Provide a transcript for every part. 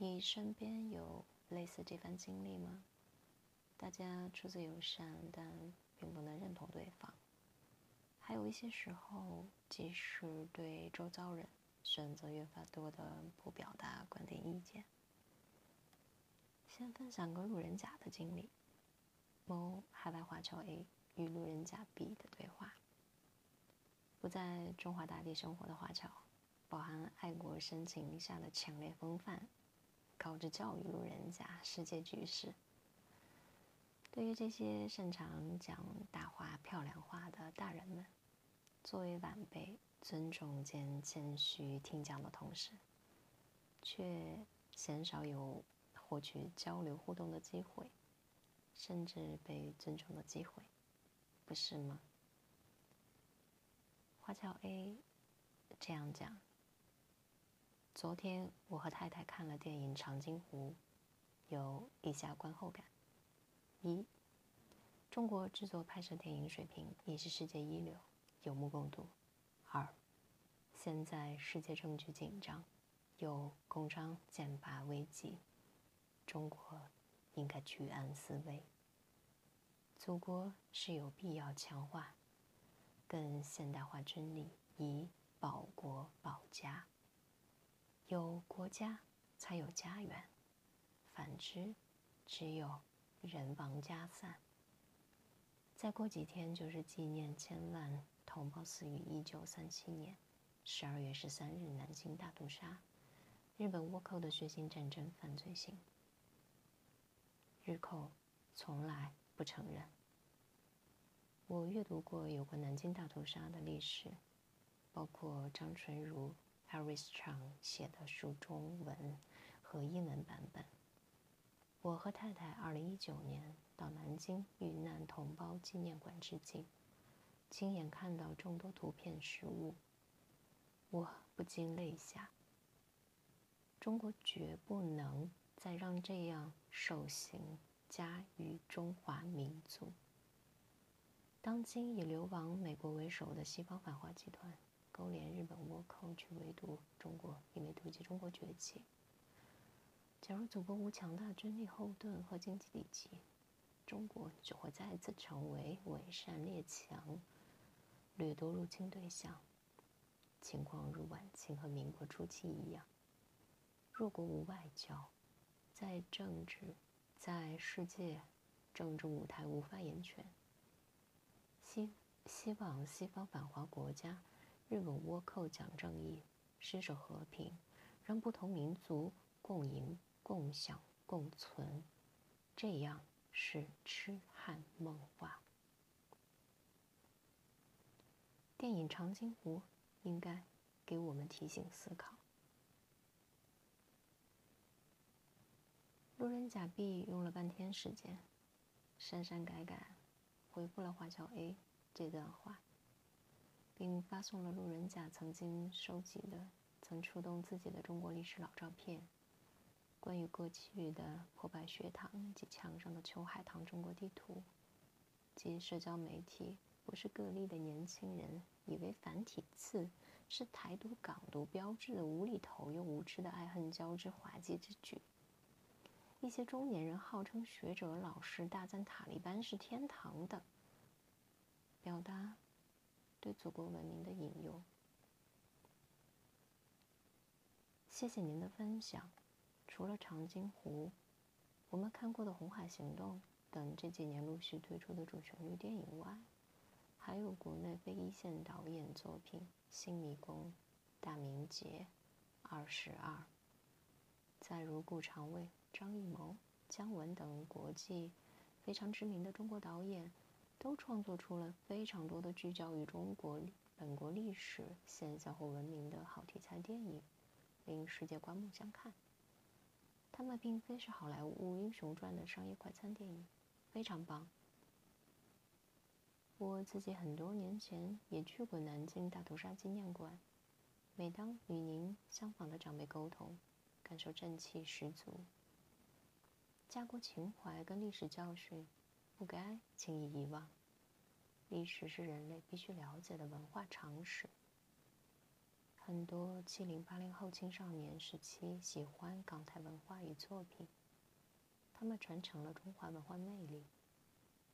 你身边有类似这番经历吗？大家出自友善，但并不能认同对方。还有一些时候，即使对周遭人，选择越发多的不表达观点意见。先分享个路人甲的经历：某海外华侨 A 与路人甲 B 的对话。不在中华大地生活的华侨，饱含爱国深情下的强烈风范，高知教育路人甲世界局势。对于这些擅长讲大话、漂亮话的大人们，作为晚辈，尊重兼谦虚听讲的同时，却鲜少有获取交流互动的机会，甚至被尊重的机会，不是吗？华侨 A 这样讲：昨天我和太太看了电影《长津湖》，有以下观后感：一、中国制作拍摄电影水平已是世界一流，有目共睹；二、现在世界政局紧张，有共商剑拔危机，中国应该居安思危，祖国是有必要强化。更现代化军力以保国保家。有国家才有家园，反之，只有人亡家散。再过几天就是纪念千万同胞死于一九三七年十二月十三日南京大屠杀，日本倭寇的血腥战争犯罪行。日寇从来不承认。我阅读过有关南京大屠杀的历史，包括张纯如、Aris Chang 写的书中文和英文版本。我和太太2019年到南京遇难同胞纪念馆致敬，亲眼看到众多图片实物，我不禁泪下。中国绝不能再让这样受刑加于中华民族。当今以流亡美国为首的西方反华集团，勾连日本倭寇去围堵中国，因为妒忌中国崛起。假如祖国无强大军力后盾和经济底气，中国就会再次成为伪善列强掠夺入侵对象。情况如晚清和民国初期一样。弱国无外交，在政治，在世界政治舞台无发言权。希希望西方反华国家，日本倭寇讲正义，施守和平，让不同民族共赢、共享、共存，这样是痴汉梦话。电影《长津湖》应该给我们提醒思考。路人甲 B 用了半天时间，删删改改。回复了华侨 A 这段话，并发送了路人甲曾经收集的、曾触动自己的中国历史老照片，关于过去的破败学堂及墙上的秋海棠中国地图，及社交媒体不是个例的年轻人以为繁体字是台独港独标志的无厘头又无知的爱恨交织滑稽之举。一些中年人号称学者、老师，大赞塔利班是天堂的，表达对祖国文明的引诱。谢谢您的分享。除了《长津湖》，我们看过的《红海行动》等这几年陆续推出的主旋律电影外，还有国内非一线导演作品《新迷宫》《大明劫》《二十二》。再如顾长卫。张艺谋、姜文等国际非常知名的中国导演，都创作出了非常多的聚焦于中国本国历史现象或文明的好题材电影，令世界刮目相看。他们并非是好莱坞英雄传的商业快餐电影，非常棒。我自己很多年前也去过南京大屠杀纪念馆，每当与您相仿的长辈沟通，感受正气十足。家国情怀跟历史教训，不该轻易遗忘。历史是人类必须了解的文化常识。很多七零八零后青少年时期喜欢港台文化与作品，他们传承了中华文化魅力。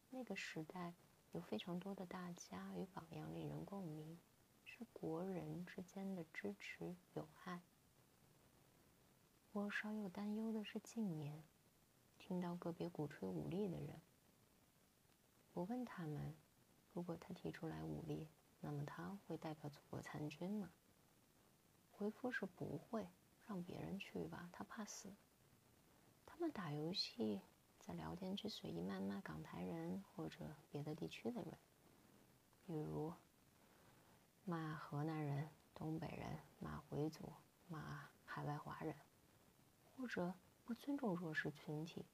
那个时代有非常多的大家与榜样令人共鸣，是国人之间的支持友爱。我稍有担忧的是近年，听到个别鼓吹武力的人。我问他们，如果他提出来武力，那么他会代表祖国参军吗？回复是不会，让别人去吧，他怕死。他们打游戏，在聊天区随意谩骂港台人或者别的地区的人，比如骂河南人、东北人、骂回族、骂海外华人，或者不尊重弱势群体，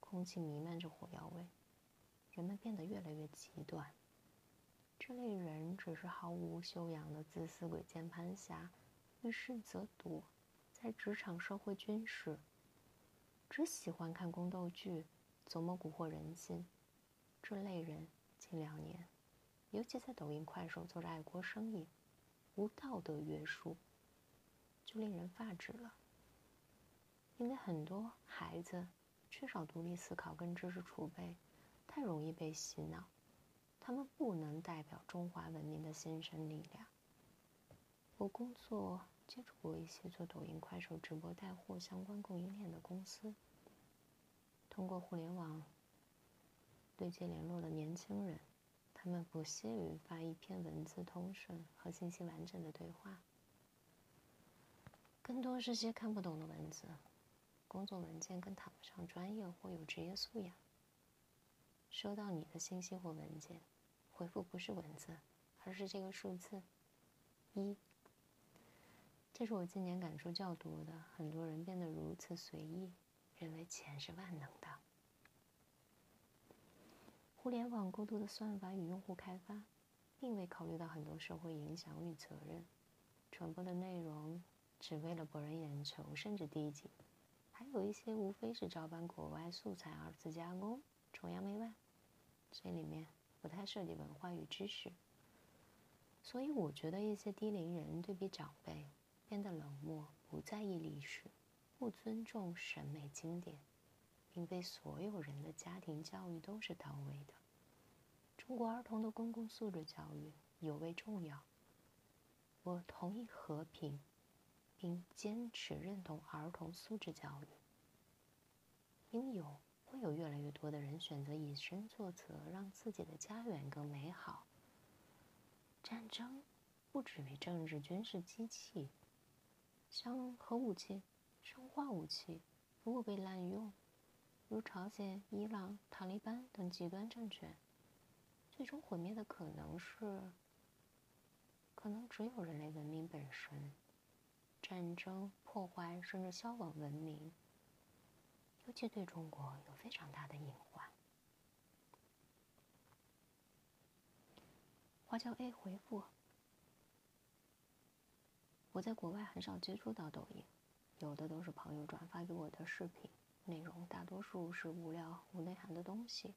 空气弥漫着火药味，人们变得越来越极端。这类人只是毫无修养的自私鬼键盘侠。遇事则躲，在职场、社会、军事，只喜欢看宫斗剧，琢磨蛊惑人心。这类人近两年，尤其在抖音、快手做着爱国生意，无道德约束，就令人发指了。因为很多孩子缺少独立思考跟知识储备，太容易被洗脑，他们不能代表中华文明的新生力量。我工作。接触过一些做抖音、快手直播带货相关供应链的公司，通过互联网对接联络的年轻人，他们不屑于发一篇文字通顺和信息完整的对话，更多是些看不懂的文字，工作文件更谈不上专业或有职业素养。收到你的信息或文件，回复不是文字，而是这个数字一。这是我今年感触较多的。很多人变得如此随意，认为钱是万能的。互联网过度的算法与用户开发，并未考虑到很多社会影响与责任。传播的内容只为了博人眼球，甚至低级。还有一些无非是照搬国外素材二次加工，崇洋媚外。这里面不太涉及文化与知识。所以我觉得一些低龄人对比长辈。变得冷漠，不在意历史，不尊重审美经典，并非所有人的家庭教育都是到位的。中国儿童的公共素质教育尤为重要。我同意和平，并坚持认同儿童素质教育。应有会有越来越多的人选择以身作则，让自己的家园更美好。战争不只为政治军事机器。像核武器、生化武器，如果被滥用，如朝鲜、伊朗、塔利班等极端政权，最终毁灭的可能是，可能只有人类文明本身。战争破坏甚至消亡文明，尤其对中国有非常大的隐患。花椒 A 回复。我在国外很少接触到抖音，有的都是朋友转发给我的视频，内容大多数是无聊无内涵的东西。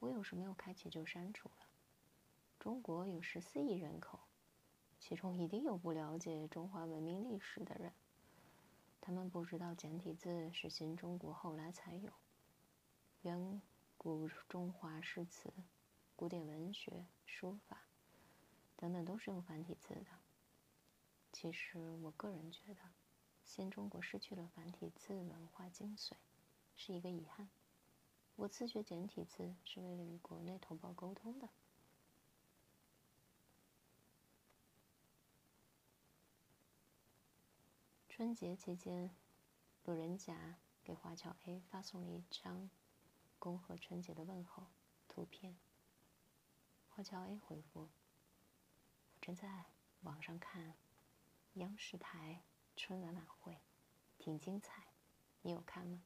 我有时没有开启就删除了。中国有十四亿人口，其中一定有不了解中华文明历史的人，他们不知道简体字是新中国后来才有，远古中华诗词、古典文学、书法等等都是用繁体字的。其实，我个人觉得，新中国失去了繁体字文化精髓，是一个遗憾。我自学简体字是为了与国内同胞沟通的。春节期间，路人甲给华侨 A 发送了一张恭贺春节的问候图片。华侨 A 回复：“我正在网上看。”央视台春晚晚会挺精彩，你有看吗？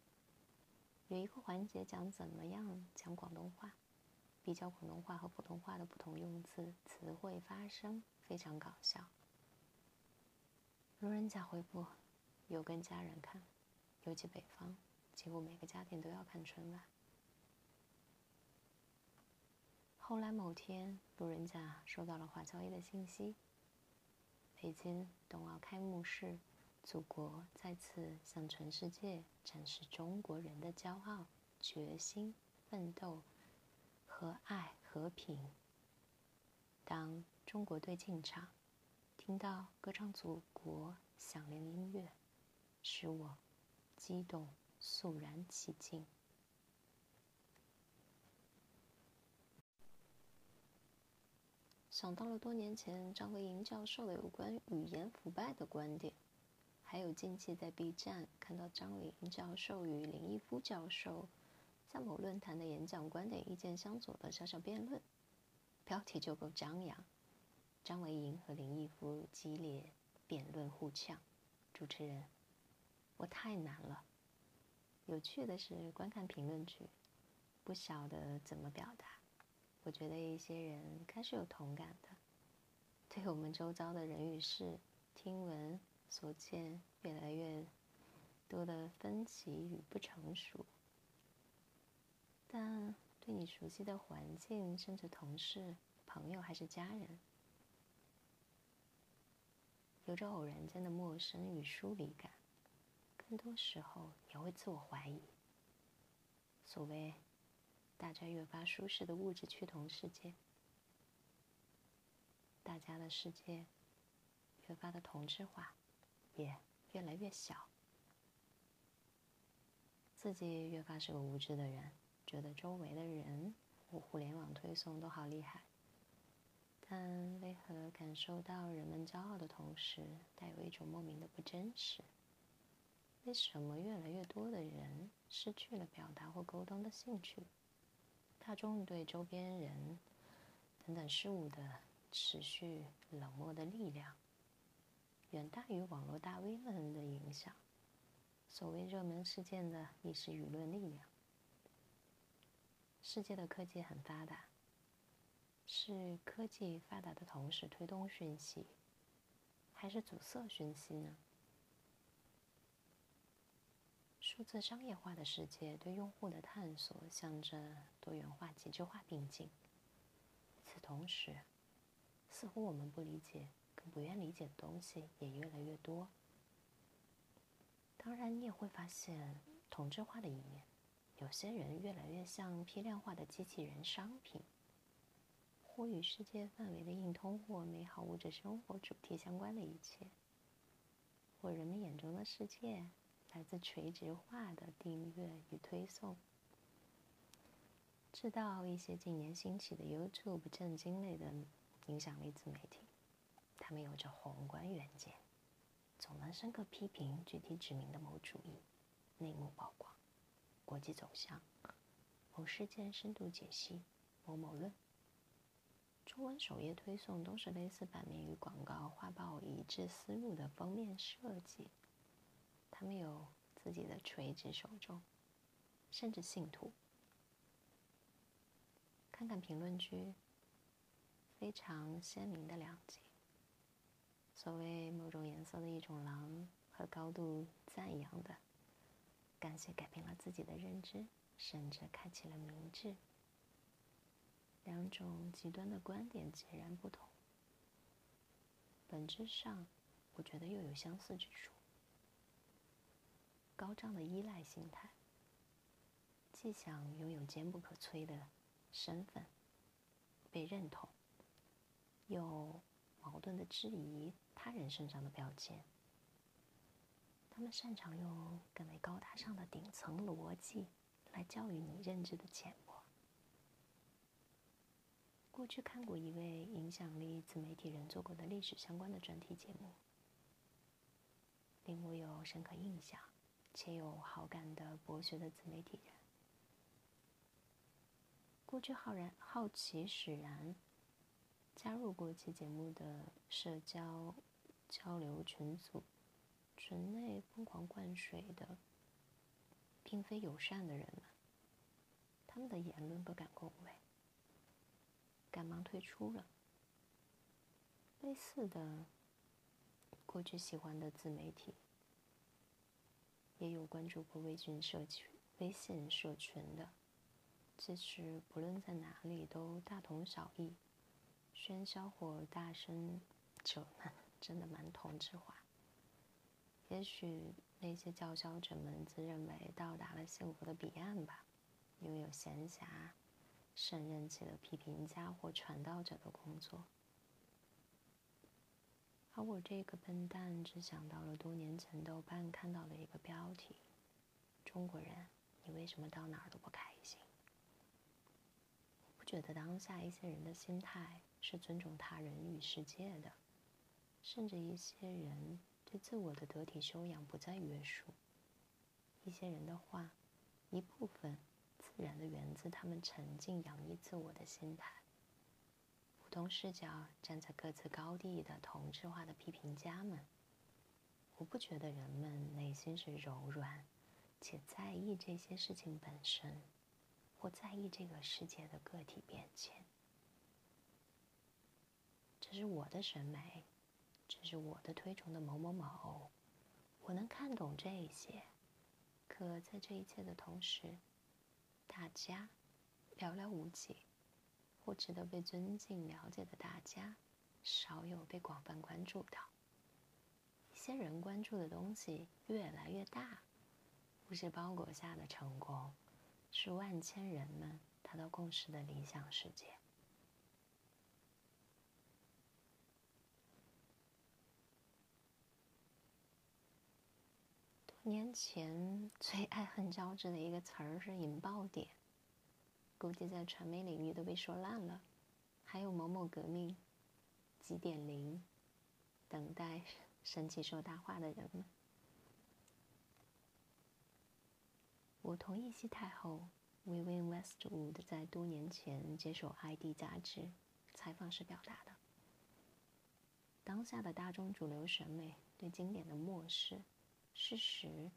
有一个环节讲怎么样讲广东话，比较广东话和普通话的不同用字、词汇、发声，非常搞笑。路人甲回复：有跟家人看，尤其北方，几乎每个家庭都要看春晚。后来某天，路人甲收到了华侨 A 的信息。北京冬奥开幕式，祖国再次向全世界展示中国人的骄傲、决心、奋斗和爱和平。当中国队进场，听到歌唱祖国响亮的音乐，使我激动，肃然起敬。想到了多年前张维迎教授的有关语言腐败的观点，还有近期在 B 站看到张维迎教授与林毅夫教授在某论坛的演讲观点意见相左的小小辩论，标题就够张扬。张维迎和林毅夫激烈辩论互呛，主持人，我太难了。有趣的是，观看评论区，不晓得怎么表达。我觉得一些人开始有同感的，对我们周遭的人与事、听闻所见越来越多的分歧与不成熟，但对你熟悉的环境，甚至同事、朋友还是家人，有着偶然间的陌生与疏离感，更多时候也会自我怀疑。所谓。大家越发舒适的物质趋同世界，大家的世界越发的同质化，也越来越小。自己越发是个无知的人，觉得周围的人或互联网推送都好厉害，但为何感受到人们骄傲的同时，带有一种莫名的不真实？为什么越来越多的人失去了表达或沟通的兴趣？大众对周边人等等事物的持续冷漠的力量，远大于网络大 V 们的影响。所谓热门事件的亦是舆论力量。世界的科技很发达，是科技发达的同时推动讯息，还是阻塞讯息呢？数字商业化的世界对用户的探索，向着多元化、极致化并进。与此同时，似乎我们不理解、更不愿理解的东西也越来越多。当然，你也会发现同质化的一面：有些人越来越像批量化的机器人商品，或与世界范围的硬通货、美好物质生活主题相关的一切，或人们眼中的世界。来自垂直化的订阅与推送，知道一些近年兴起的 YouTube 震惊类的影响力自媒体，他们有着宏观远见，总能深刻批评具体指明的某主义，内幕曝光，国际走向，某事件深度解析，某某论。中文首页推送都是类似版面与广告画报一致思路的封面设计。他们有自己的垂直受众，甚至信徒。看看评论区，非常鲜明的两极。所谓某种颜色的一种狼和高度赞扬的，感谢改变了自己的认知，甚至开启了明智。两种极端的观点截然不同，本质上，我觉得又有相似之处。高涨的依赖心态，既想拥有坚不可摧的身份、被认同，又矛盾的质疑他人身上的标签。他们擅长用更为高大上的顶层逻辑来教育你认知的浅薄。过去看过一位影响力自媒体人做过的历史相关的专题节目，令我有深刻印象。且有好感的博学的自媒体人，过去浩然好奇使然，加入过其节目的社交交流群组，群内疯狂灌水的，并非友善的人们，他们的言论不敢恭维，赶忙退出了。类似的，过去喜欢的自媒体。也有关注过微信社群、微信社群的，其实不论在哪里都大同小异，喧嚣或大声者们 真的蛮同质化。也许那些叫嚣者们自认为到达了幸福的彼岸吧，拥有闲暇、胜任起了批评家或传道者的工作。而我这个笨蛋只想到了多年前豆瓣看到的一个标题：“中国人，你为什么到哪儿都不开心？”我不觉得当下一些人的心态是尊重他人与世界的，甚至一些人对自我的得体修养不再约束。一些人的话，一部分自然的源自他们沉静洋溢自我的心态。同视角站在各自高地的同质化的批评家们，我不觉得人们内心是柔软且在意这些事情本身，或在意这个世界的个体变迁。这是我的审美，这是我的推崇的某某某，我能看懂这些。可在这一切的同时，大家寥寥无几。或值得被尊敬、了解的大家，少有被广泛关注到。一些人关注的东西越来越大，不是包裹下的成功，是万千人们达到共识的理想世界。多年前最爱恨交织的一个词儿是“引爆点”。估计在传媒领域都被说烂了，还有某某革命、几点零，等待神奇说大话的人们。我同意西太后 Vivian Westwood 在多年前接受《ID》杂志采访时表达的：当下的大众主流审美对经典的漠视，事实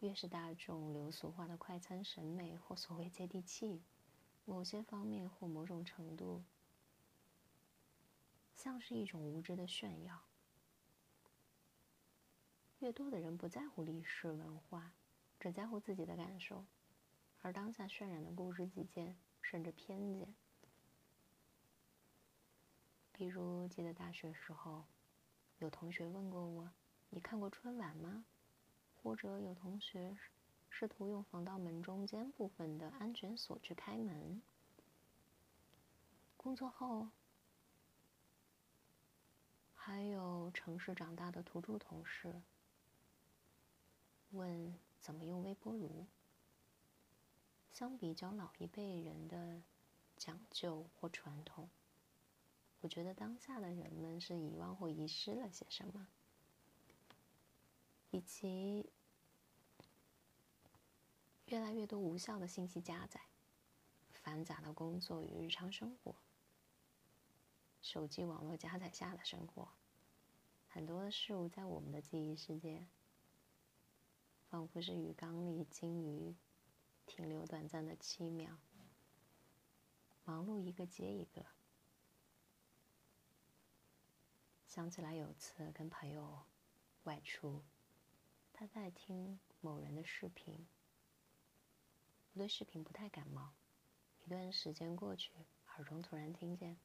越是大众流俗化的快餐审美或所谓接地气。某些方面或某种程度，像是一种无知的炫耀。越多的人不在乎历史文化，只在乎自己的感受，而当下渲染的固执己见，甚至偏见。比如，记得大学时候，有同学问过我：“你看过春晚吗？”或者有同学。试图用防盗门中间部分的安全锁去开门。工作后，还有城市长大的土著同事问怎么用微波炉。相比较老一辈人的讲究或传统，我觉得当下的人们是遗忘或遗失了些什么，以及。越来越多无效的信息加载，繁杂的工作与日常生活，手机网络加载下的生活，很多的事物在我们的记忆世界，仿佛是鱼缸里金鱼停留短暂的七秒，忙碌一个接一个。想起来有次跟朋友外出，他在听某人的视频。我对视频不太感冒，一段时间过去，耳中突然听见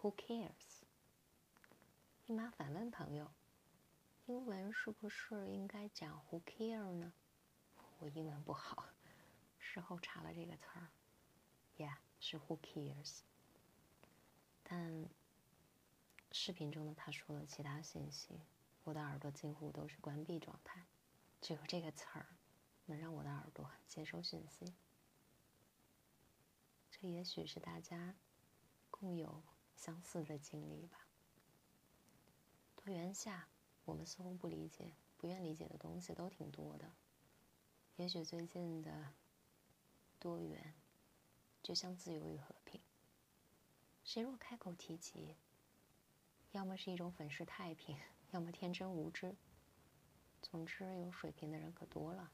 “Who cares？” 立马反问朋友：“英文是不是应该讲 ‘Who care’ 呢？”我英文不好，事后查了这个词儿，Yeah，是 “Who cares？” 但视频中的他说了其他信息，我的耳朵几乎都是关闭状态，只有这个词儿。能让我的耳朵接收讯息，这也许是大家共有相似的经历吧。多元下，我们似乎不理解、不愿理解的东西都挺多的。也许最近的多元，就像自由与和平。谁若开口提及，要么是一种粉饰太平，要么天真无知。总之，有水平的人可多了。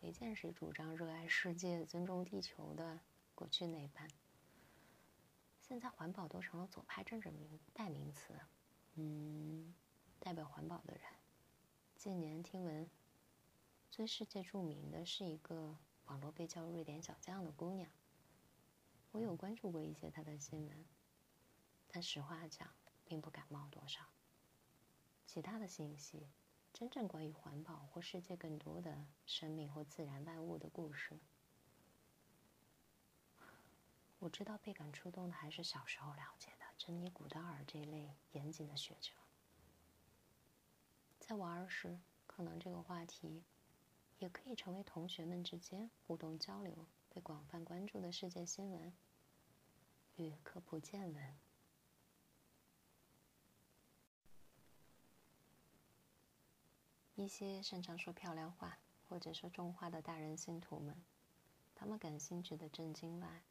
没见谁主张热爱世界、尊重地球的过去那般。现在环保都成了左派政治名代名词。嗯，代表环保的人，近年听闻，最世界著名的是一个网络被叫“瑞典小将”的姑娘。我有关注过一些她的新闻，但实话讲，并不感冒多少。其他的信息，真正关于环保或世界更多的生命或自然万物的故事。我知道倍感触动的还是小时候了解的珍妮·古道尔这一类严谨的学者。在我儿时，可能这个话题也可以成为同学们之间互动交流被广泛关注的世界新闻与科普见闻。一些擅长说漂亮话或者说重话的大人信徒们，他们感兴趣的震惊外，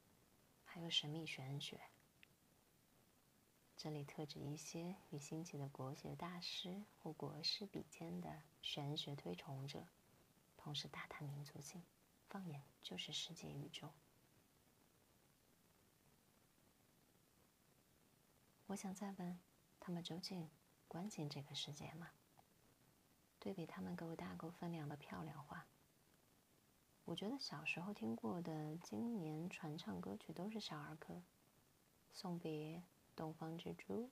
还有神秘玄学。这里特指一些与兴起的国学大师或国师比肩的玄学推崇者，同时大谈民族性，放眼就是世界宇宙。我想再问，他们究竟关心这个世界吗？对比他们给我大够分量的漂亮话，我觉得小时候听过的今年传唱歌曲都是小儿科，送别。东方之珠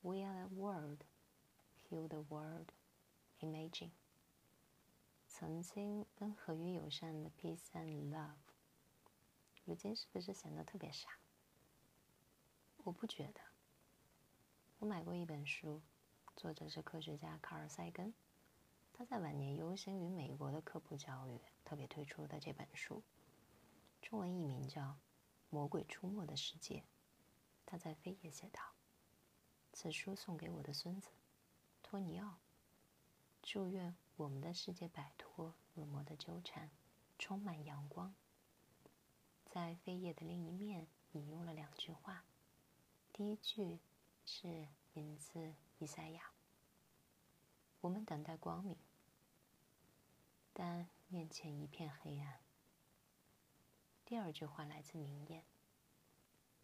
，We are the world, heal the world, imagine。曾经温和与友善的 peace and love，如今是不是显得特别傻？我不觉得。我买过一本书，作者是科学家卡尔塞根，他在晚年忧心于美国的科普教育，特别推出的这本书，中文译名叫《魔鬼出没的世界》。他在扉页写道：“此书送给我的孙子，托尼奥。祝愿我们的世界摆脱恶魔的纠缠，充满阳光。”在扉页的另一面引用了两句话，第一句是引自以赛亚：“我们等待光明，但面前一片黑暗。”第二句话来自明艳。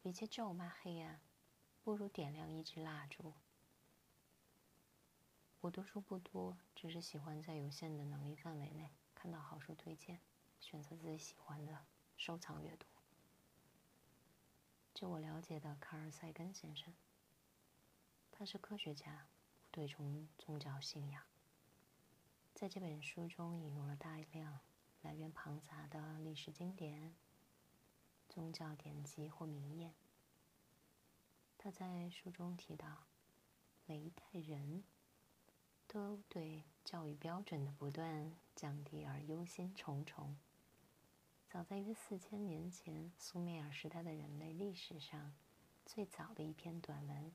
与其咒骂黑暗，不如点亮一支蜡烛。我读书不多，只是喜欢在有限的能力范围内看到好书推荐，选择自己喜欢的收藏阅读。就我了解的卡尔塞根先生，他是科学家，不对冲宗教信仰。在这本书中引用了大量来源庞杂的历史经典。宗教典籍或名言。他在书中提到，每一代人都对教育标准的不断降低而忧心忡忡。早在约四千年前苏美尔时代的人类历史上，最早的一篇短文，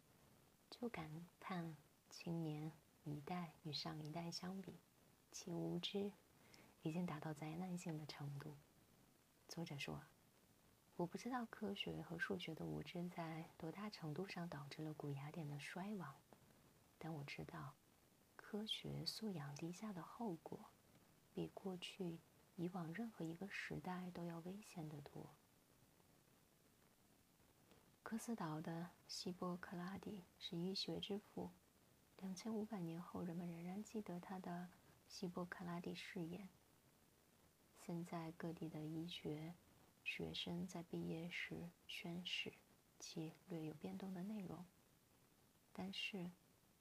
就感叹青年一代与上一代相比，其无知已经达到灾难性的程度。作者说。我不知道科学和数学的无知在多大程度上导致了古雅典的衰亡，但我知道，科学素养低下的后果，比过去以往任何一个时代都要危险得多。科斯岛的希波克拉底是医学之父，两千五百年后，人们仍然记得他的希波克拉底誓言。现在各地的医学。学生在毕业时宣誓其略有变动的内容，但是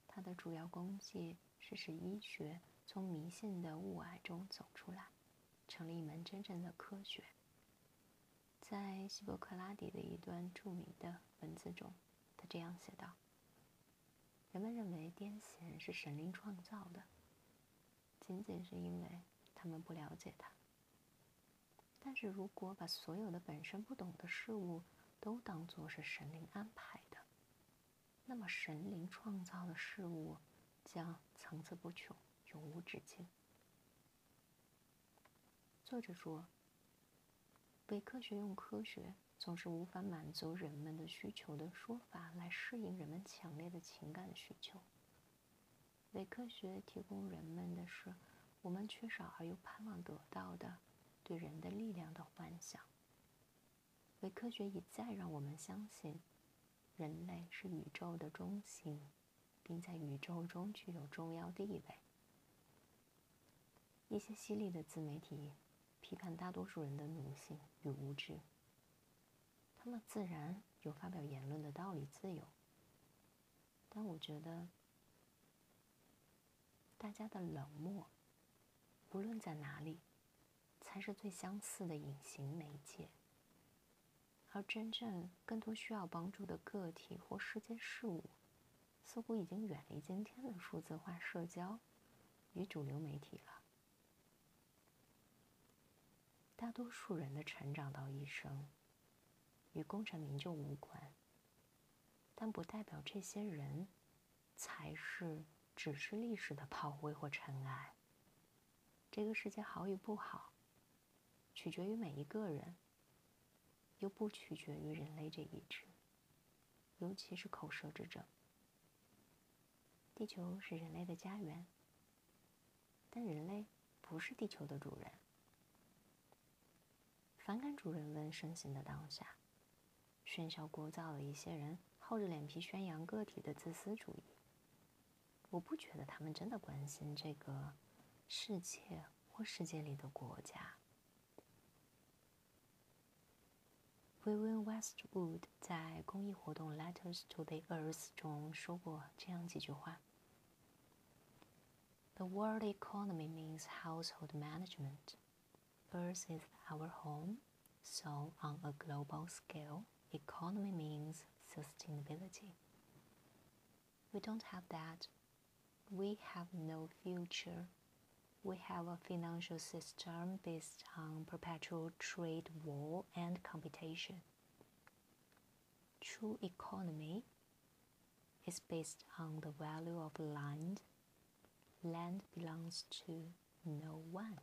它的主要功绩是使医学从迷信的雾霭中走出来，成了一门真正的科学。在希波克拉底的一段著名的文字中，他这样写道：“人们认为癫痫是神灵创造的，仅仅是因为他们不了解它。”但是如果把所有的本身不懂的事物都当作是神灵安排的，那么神灵创造的事物将层次不穷，永无止境。作者说：“伪科学用科学总是无法满足人们的需求的说法来适应人们强烈的情感需求。伪科学提供人们的是我们缺少而又盼望得到的。”对人的力量的幻想。伪科学一再让我们相信，人类是宇宙的中心，并在宇宙中具有重要地位。一些犀利的自媒体批判大多数人的奴性与无知，他们自然有发表言论的道理自由，但我觉得，大家的冷漠，无论在哪里，才是最相似的隐形媒介。而真正更多需要帮助的个体或世界事物，似乎已经远离今天的数字化社交与主流媒体了。大多数人的成长到一生，与功成名就无关，但不代表这些人才是只是历史的炮灰或尘埃。这个世界好与不好，取决于每一个人。又不取决于人类这一支，尤其是口舌之争。地球是人类的家园，但人类不是地球的主人。反感主人问盛行的当下，喧嚣聒噪的一些人厚着脸皮宣扬个体的自私主义。我不觉得他们真的关心这个世界或世界里的国家。William Westwood 在公益活动《Letters to the Earth》中说过这样几句话：“The world economy means household management. Earth is our home, so on a global scale, economy means sustainability. We don't have that. we have no future. We have a financial system based on perpetual trade war and competition. True economy is based on the value of land. Land belongs to no one.